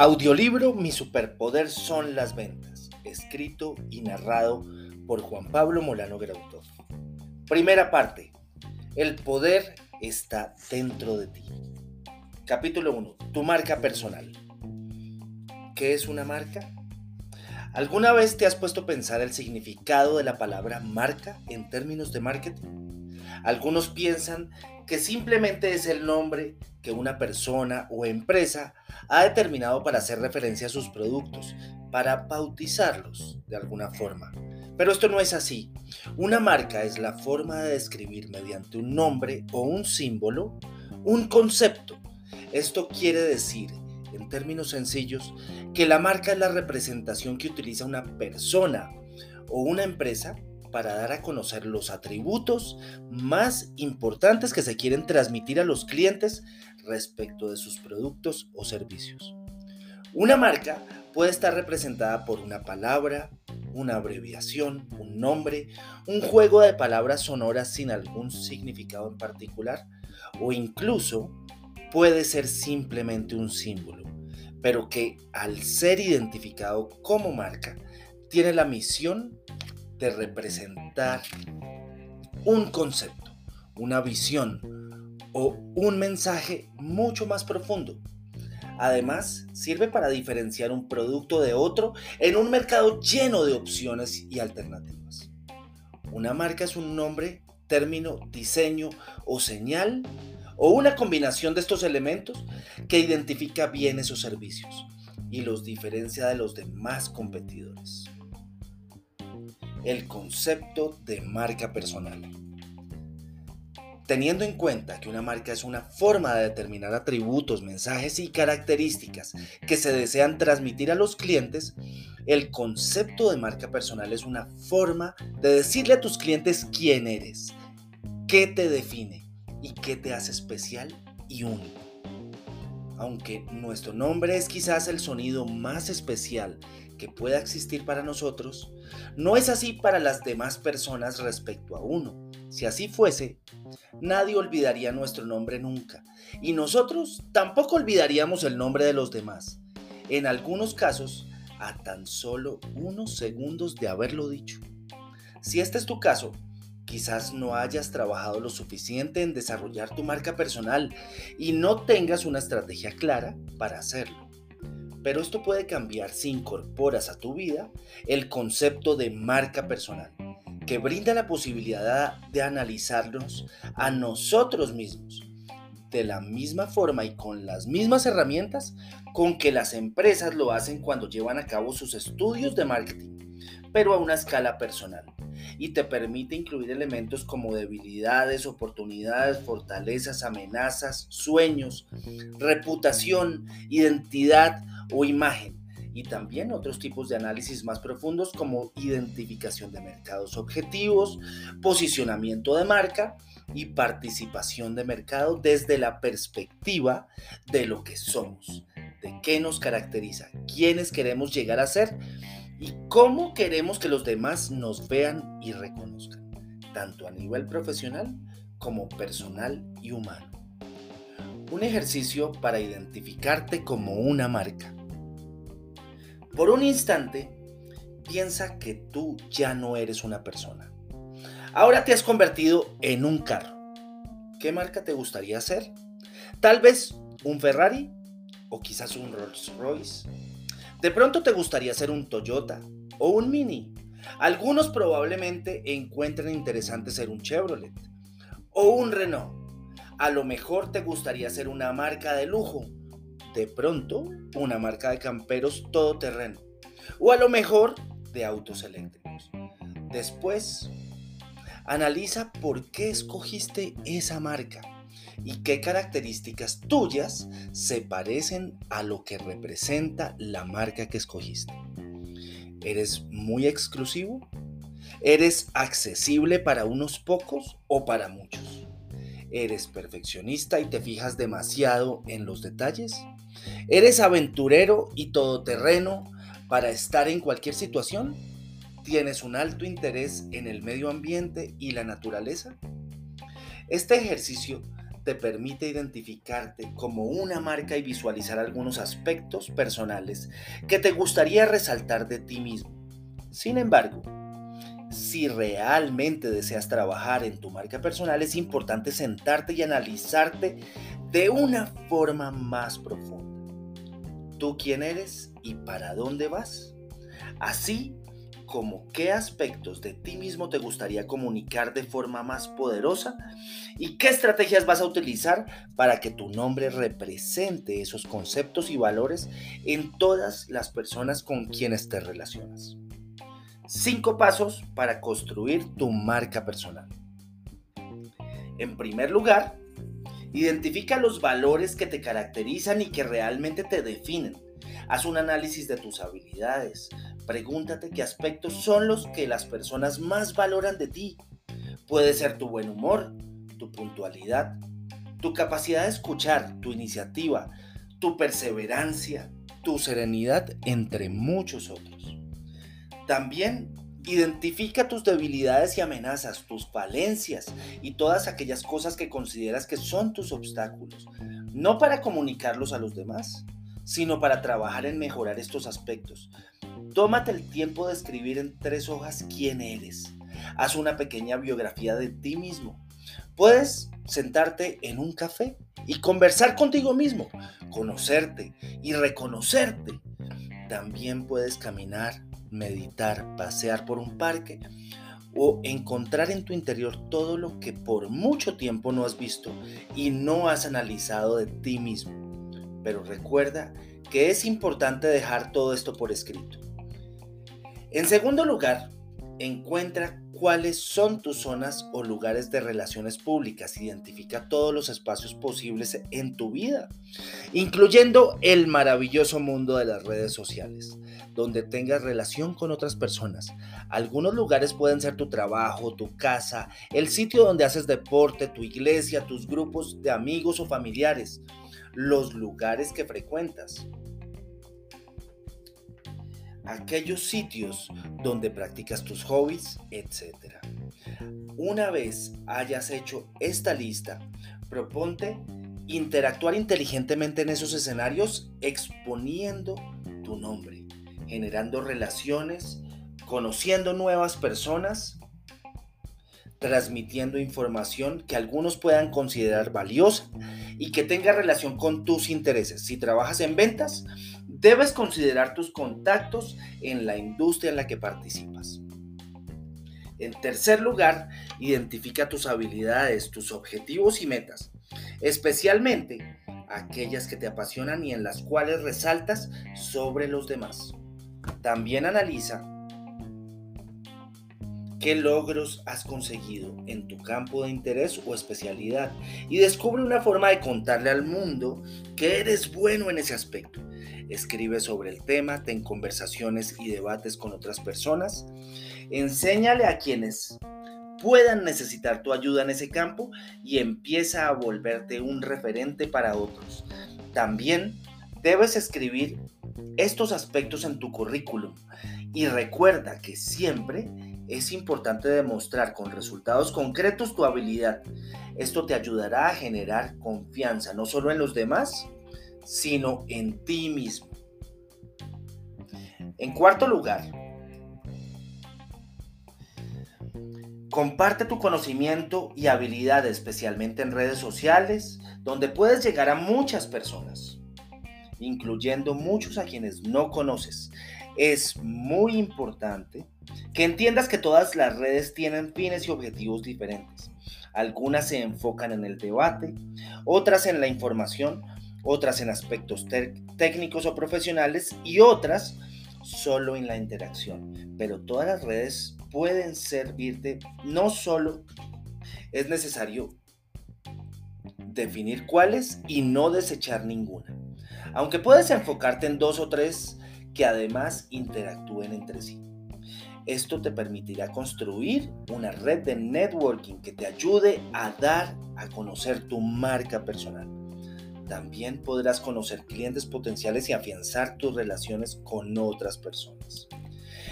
Audiolibro Mi superpoder son las ventas, escrito y narrado por Juan Pablo Molano Grautov. Primera parte. El poder está dentro de ti. Capítulo 1. Tu marca personal. ¿Qué es una marca? ¿Alguna vez te has puesto a pensar el significado de la palabra marca en términos de marketing? Algunos piensan que simplemente es el nombre que una persona o empresa ha determinado para hacer referencia a sus productos, para bautizarlos de alguna forma. Pero esto no es así. Una marca es la forma de describir mediante un nombre o un símbolo un concepto. Esto quiere decir, en términos sencillos, que la marca es la representación que utiliza una persona o una empresa para dar a conocer los atributos más importantes que se quieren transmitir a los clientes respecto de sus productos o servicios. Una marca puede estar representada por una palabra, una abreviación, un nombre, un juego de palabras sonoras sin algún significado en particular o incluso puede ser simplemente un símbolo, pero que al ser identificado como marca tiene la misión de representar un concepto, una visión o un mensaje mucho más profundo. Además, sirve para diferenciar un producto de otro en un mercado lleno de opciones y alternativas. Una marca es un nombre, término, diseño o señal o una combinación de estos elementos que identifica bienes o servicios y los diferencia de los demás competidores el concepto de marca personal. Teniendo en cuenta que una marca es una forma de determinar atributos, mensajes y características que se desean transmitir a los clientes, el concepto de marca personal es una forma de decirle a tus clientes quién eres, qué te define y qué te hace especial y único. Aunque nuestro nombre es quizás el sonido más especial que pueda existir para nosotros, no es así para las demás personas respecto a uno. Si así fuese, nadie olvidaría nuestro nombre nunca, y nosotros tampoco olvidaríamos el nombre de los demás. En algunos casos, a tan solo unos segundos de haberlo dicho. Si este es tu caso, quizás no hayas trabajado lo suficiente en desarrollar tu marca personal y no tengas una estrategia clara para hacerlo. Pero esto puede cambiar si incorporas a tu vida el concepto de marca personal, que brinda la posibilidad de analizarnos a nosotros mismos de la misma forma y con las mismas herramientas con que las empresas lo hacen cuando llevan a cabo sus estudios de marketing, pero a una escala personal. Y te permite incluir elementos como debilidades, oportunidades, fortalezas, amenazas, sueños, reputación, identidad, o imagen y también otros tipos de análisis más profundos como identificación de mercados objetivos, posicionamiento de marca y participación de mercado desde la perspectiva de lo que somos, de qué nos caracteriza, quiénes queremos llegar a ser y cómo queremos que los demás nos vean y reconozcan, tanto a nivel profesional como personal y humano. Un ejercicio para identificarte como una marca. Por un instante, piensa que tú ya no eres una persona. Ahora te has convertido en un carro. ¿Qué marca te gustaría ser? Tal vez un Ferrari o quizás un Rolls Royce. De pronto te gustaría ser un Toyota o un Mini. Algunos probablemente encuentren interesante ser un Chevrolet o un Renault. A lo mejor te gustaría ser una marca de lujo de pronto una marca de camperos todoterreno o a lo mejor de autos eléctricos. Después, analiza por qué escogiste esa marca y qué características tuyas se parecen a lo que representa la marca que escogiste. ¿Eres muy exclusivo? ¿Eres accesible para unos pocos o para muchos? ¿Eres perfeccionista y te fijas demasiado en los detalles? ¿Eres aventurero y todoterreno para estar en cualquier situación? ¿Tienes un alto interés en el medio ambiente y la naturaleza? Este ejercicio te permite identificarte como una marca y visualizar algunos aspectos personales que te gustaría resaltar de ti mismo. Sin embargo, si realmente deseas trabajar en tu marca personal, es importante sentarte y analizarte de una forma más profunda. ¿Tú quién eres y para dónde vas? Así como qué aspectos de ti mismo te gustaría comunicar de forma más poderosa y qué estrategias vas a utilizar para que tu nombre represente esos conceptos y valores en todas las personas con quienes te relacionas. Cinco pasos para construir tu marca personal. En primer lugar, identifica los valores que te caracterizan y que realmente te definen. Haz un análisis de tus habilidades. Pregúntate qué aspectos son los que las personas más valoran de ti. Puede ser tu buen humor, tu puntualidad, tu capacidad de escuchar, tu iniciativa, tu perseverancia, tu serenidad, entre muchos otros. También identifica tus debilidades y amenazas, tus falencias y todas aquellas cosas que consideras que son tus obstáculos, no para comunicarlos a los demás, sino para trabajar en mejorar estos aspectos. Tómate el tiempo de escribir en tres hojas quién eres. Haz una pequeña biografía de ti mismo. Puedes sentarte en un café y conversar contigo mismo, conocerte y reconocerte. También puedes caminar meditar, pasear por un parque o encontrar en tu interior todo lo que por mucho tiempo no has visto y no has analizado de ti mismo. Pero recuerda que es importante dejar todo esto por escrito. En segundo lugar, encuentra cuáles son tus zonas o lugares de relaciones públicas. Identifica todos los espacios posibles en tu vida, incluyendo el maravilloso mundo de las redes sociales, donde tengas relación con otras personas. Algunos lugares pueden ser tu trabajo, tu casa, el sitio donde haces deporte, tu iglesia, tus grupos de amigos o familiares, los lugares que frecuentas aquellos sitios donde practicas tus hobbies, etc. Una vez hayas hecho esta lista, proponte interactuar inteligentemente en esos escenarios exponiendo tu nombre, generando relaciones, conociendo nuevas personas, transmitiendo información que algunos puedan considerar valiosa y que tenga relación con tus intereses. Si trabajas en ventas, Debes considerar tus contactos en la industria en la que participas. En tercer lugar, identifica tus habilidades, tus objetivos y metas, especialmente aquellas que te apasionan y en las cuales resaltas sobre los demás. También analiza qué logros has conseguido en tu campo de interés o especialidad y descubre una forma de contarle al mundo que eres bueno en ese aspecto. Escribe sobre el tema, ten conversaciones y debates con otras personas, enséñale a quienes puedan necesitar tu ayuda en ese campo y empieza a volverte un referente para otros. También debes escribir estos aspectos en tu currículum. Y recuerda que siempre es importante demostrar con resultados concretos tu habilidad. Esto te ayudará a generar confianza no solo en los demás, sino en ti mismo. En cuarto lugar, comparte tu conocimiento y habilidad especialmente en redes sociales, donde puedes llegar a muchas personas, incluyendo muchos a quienes no conoces. Es muy importante que entiendas que todas las redes tienen fines y objetivos diferentes. Algunas se enfocan en el debate, otras en la información, otras en aspectos técnicos o profesionales y otras solo en la interacción. Pero todas las redes pueden servirte, no solo es necesario definir cuáles y no desechar ninguna. Aunque puedes enfocarte en dos o tres que además interactúen entre sí. Esto te permitirá construir una red de networking que te ayude a dar a conocer tu marca personal. También podrás conocer clientes potenciales y afianzar tus relaciones con otras personas.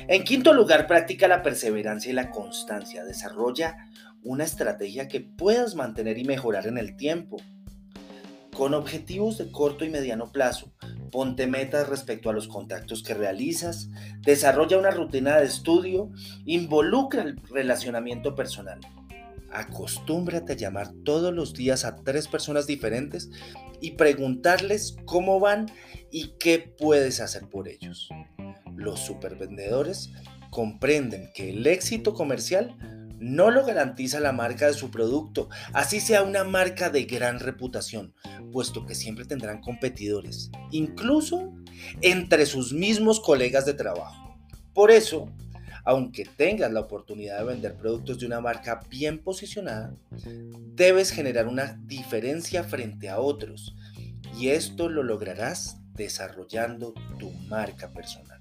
En quinto lugar, practica la perseverancia y la constancia. Desarrolla una estrategia que puedas mantener y mejorar en el tiempo. Con objetivos de corto y mediano plazo, ponte metas respecto a los contactos que realizas, desarrolla una rutina de estudio, involucra el relacionamiento personal. Acostúmbrate a llamar todos los días a tres personas diferentes y preguntarles cómo van y qué puedes hacer por ellos. Los supervendedores comprenden que el éxito comercial no lo garantiza la marca de su producto, así sea una marca de gran reputación, puesto que siempre tendrán competidores, incluso entre sus mismos colegas de trabajo. Por eso, aunque tengas la oportunidad de vender productos de una marca bien posicionada, debes generar una diferencia frente a otros, y esto lo lograrás desarrollando tu marca personal.